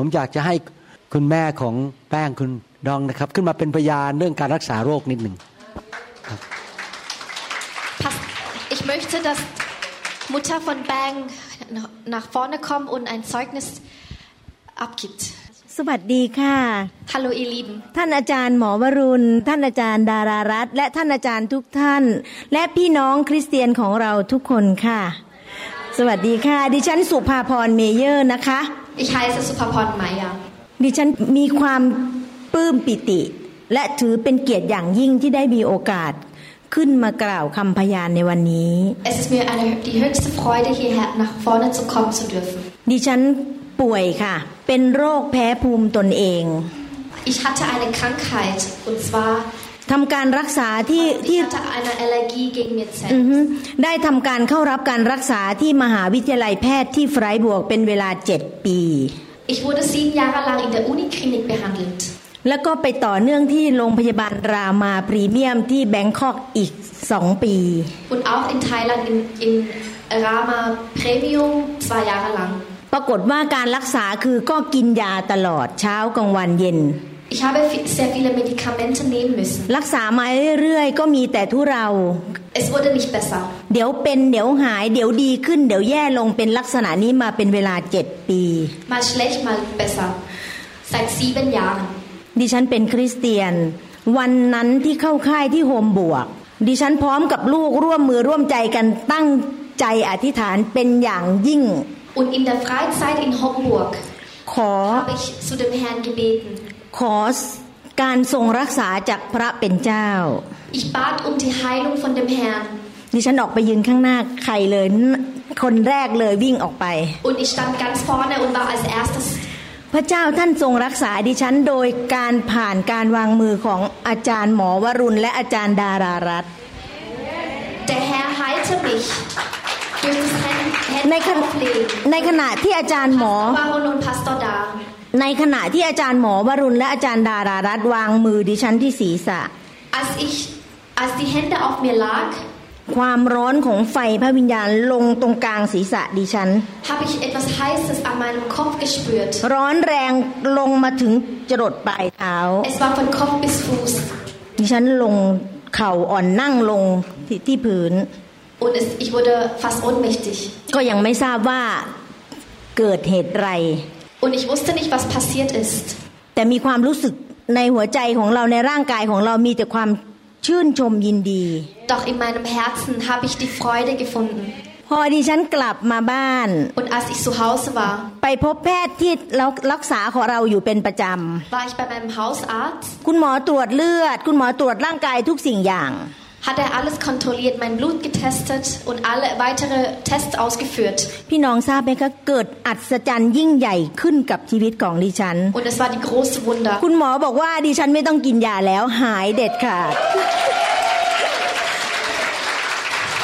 ผมอยากจะให้คุณแม่ของแป้งคุณดองนะครับ ขึ้นมาเป็นพยานเรื่องการรักษาโรคนิดหนึ่ง Ich möchte, dass Mutter von Bang nach vorne kommt und ein Zeugnis abgibt. สวัสดีค่ะ Hallo ihr Lieben. ท่านอาจารย์หมอวรุณ ท่านอาจารย์ดารารัตน์และท่านอาจารย์ทุกท่าน และพี่น้องคริสเตียนของเราทุกคนค่ะ สวัสดีค่ะ ดิฉันสุภาพรเมเยอร์นะคะ Ich heiße Supapon Meyer. ดิฉันมีความปลื้มปิติ และถือเป็นเกียรติอย่างยิ่งที่ได้มีโอกาส ขึ้นมากล่าวคำพยานในวันนี้ Es ist mir eine, die höchste Freude, hierher nach vorne zu kommen zu dürfen. ดิฉันป่วยค่ะ เป็นโรคแพ้ภูมิตนเอง Ich hatte eine Krankheit und zwar ทำการรักษาที่ที่ ich hatte eine Allergie gegen อือ Mirzen. ฮึได้ทำการเข้ารับการรักษาที่มหาวิทยาลัยแพทย์ที่ไฟรบวกเป็นเวลาเจ็ดปี Ich wurde sieben Jahre lang in der Uniklinik behandelt. แล้วก็ไปต่อเนื่องที่โรงพยาบาลรามาพรีเมียมที่แบงคอกอีกสองปี Und auch in Thailand in, in Rama Premium zwei Jahre lang. ปรากฏว่าการรักษาคือก็กินยาตลอดเช้ากลางวันเย็น Ich habe vi- sehr viele Medikamente nehmen müssen. รักษามาเรื่อยๆก็มีแต่ทุเรา Es wurde nicht besser. เดี๋ยวเป็นเดี๋ยวหายเดี๋ยวดีขึ้นเดี๋ยวแย่ลงเป็นลักษณะนี้มาเป็นเวลาเจ็ดปี Mal schlecht, mal besser. Seit sieben Jahren. ดิฉันเป็นคริสเตียน วันนั้นที่เข้าค่ายที่โฮมบวก ดิฉันพร้อมกับลูกร่วมมือร่วมใจกันตั้งใจอธิษฐานเป็นอย่างยิ่ง Und in der Freizeit in Homburg ขอ habe ich zu dem Herrn gebeten. ขอการทรงรักษาจากพระเป็นเจ้า Ich bat um die Heilung von dem Herrn. ดิฉันออกไปยืนข้างหน้าใครเลยคนแรกเลยวิ่งออกไป Und ich stand ganz vorne und war als erstes. พระเจ้าท่านทรงรักษาดิฉันโดยการผ่านการวางมือของอาจารย์หมอวรุณและอาจารย์ดารารัตน์ Der Herr heilte mich durch das Hände ในขณะ auflegen. ในขณะที่อาจารย์หมอ Baron und Pastor da. ในขณะที่อาจารย์หมอวรุณและอาจารย์ดารารัตน์วางมือดิฉันที่ศีรษะ Als ich, als die Hände auf mir lag, ความร้อนของไฟพระวิญญาณลงตรงกลางศีรษะดิฉัน habe ich etwas Heißes an meinem Kopf gespürt. ร้อนแรงลงมาถึงจรดปลายเท้า Es war von Kopf bis Fuß. ดิฉันลงเข่าอ่อนนั่งลงที่ที่พื้น Und es, ich wurde fast ohnmächtig. ก็ยังไม่ทราบว่าเกิดเหตุไร Und ich wusste nicht, was passiert ist. แต่มีความรู้สึกในหัวใจของเราในร่างกายของเรามีแต่ความชื่นชมยินดี Doch in meinem Herzen habe ich die Freude gefunden. พอดิฉันกลับมาบ้าน Und als ich zu Hause war, ไปพบแพทย์ที่รักษาของเราอยู่เป็นประจ war ich bei meinem Hausarzt. ำคุณหมอตรวจเลือด คุณหมอตรวจร่างกายทุกสิ่งอย่าง Hat er alles kontrolliert, mein Blut getestet und alle weitere Tests ausgeführt. พี่น้องทราบไหมคะเกิดอัศจรรย์ยิ่งใหญ่ขึ้นกับชีวิตของดิฉัน Und es war die große Wunder. คุณหมอบอกว่าดิฉันไม่ต้องกินยาแล้วหายเด็ดขาด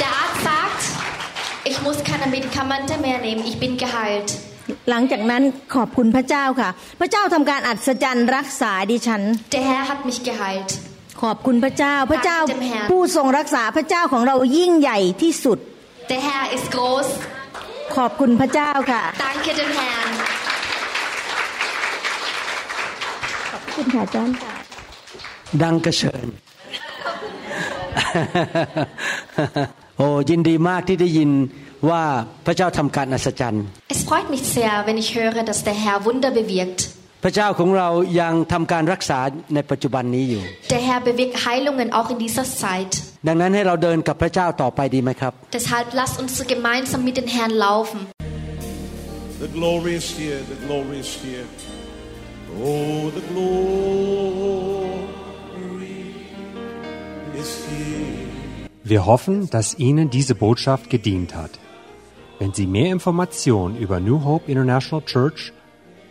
Der Arzt sagt, ich muss keine Medikamente mehr nehmen, ich bin geheilt. หลังจากนั้นขอบคุณพระเจ้าค่ะ พระเจ้าทำการอัศจรรย์รักษาดิฉัน Der Herr hat mich geheilt. ขอบคุณพระเจ้าพระเจ้า Danke dem Herrn ผู้ทรงรักษาพระเจ้าของเรายิ่งใหญ่ที่สุด Der Herr ist groß. ขอบคุณพระเจ้าค่ะ Danke dem Herrn. ขอบคุณค่ะอาจารย์ดังกระเชิญโอ้ยินดีมากที่ได้ยินว่าพระเจ้าทำการอัศจรรย์ Es freut mich sehr, wenn ich höre, dass der Herr Wunder bewirkt. พระเจ้าของเรายังทำการรักษาในปัจจุบันนี้อยู่ Der Herr bewirkt Heilungen auch in dieser Zeit. ดังนั้นให้เราเดินกับพระจ้าต่อไปดีไหมครับ Deshalb lasst uns gemeinsam mit dem Herrn laufen. The glory is here, the glory is here. Oh, the glory is here. Wir hoffen, dass Ihnen diese Botschaft gedient hat. Wenn Sie mehr Informationen über New Hope International Church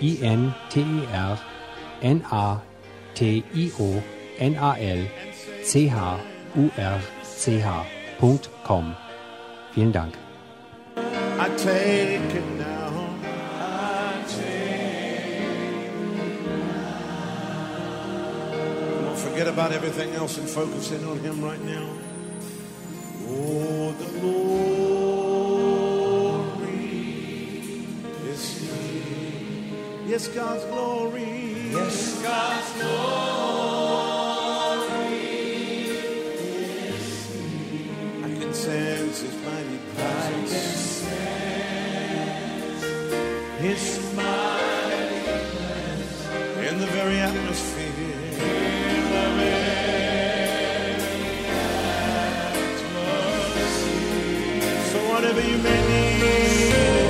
I N T E R N A T I O N A L C H U R C H.com. Vielen Dank. I take it now. Forget about everything else and focus in on Him right now. Oh, the glory Yes, God's glory. Yes, God's glory is here. I can sense His mighty presence. His mighty presence in the very atmosphere. In the very atmosphere. So whatever you may need,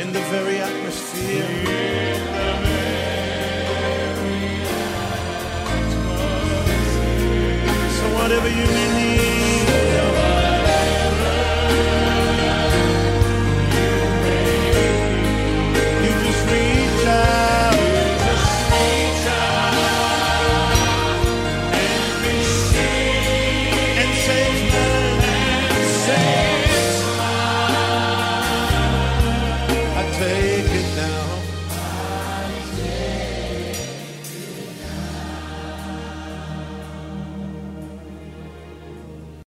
in the very atmosphere. In the very atmosphere. So whatever you may need.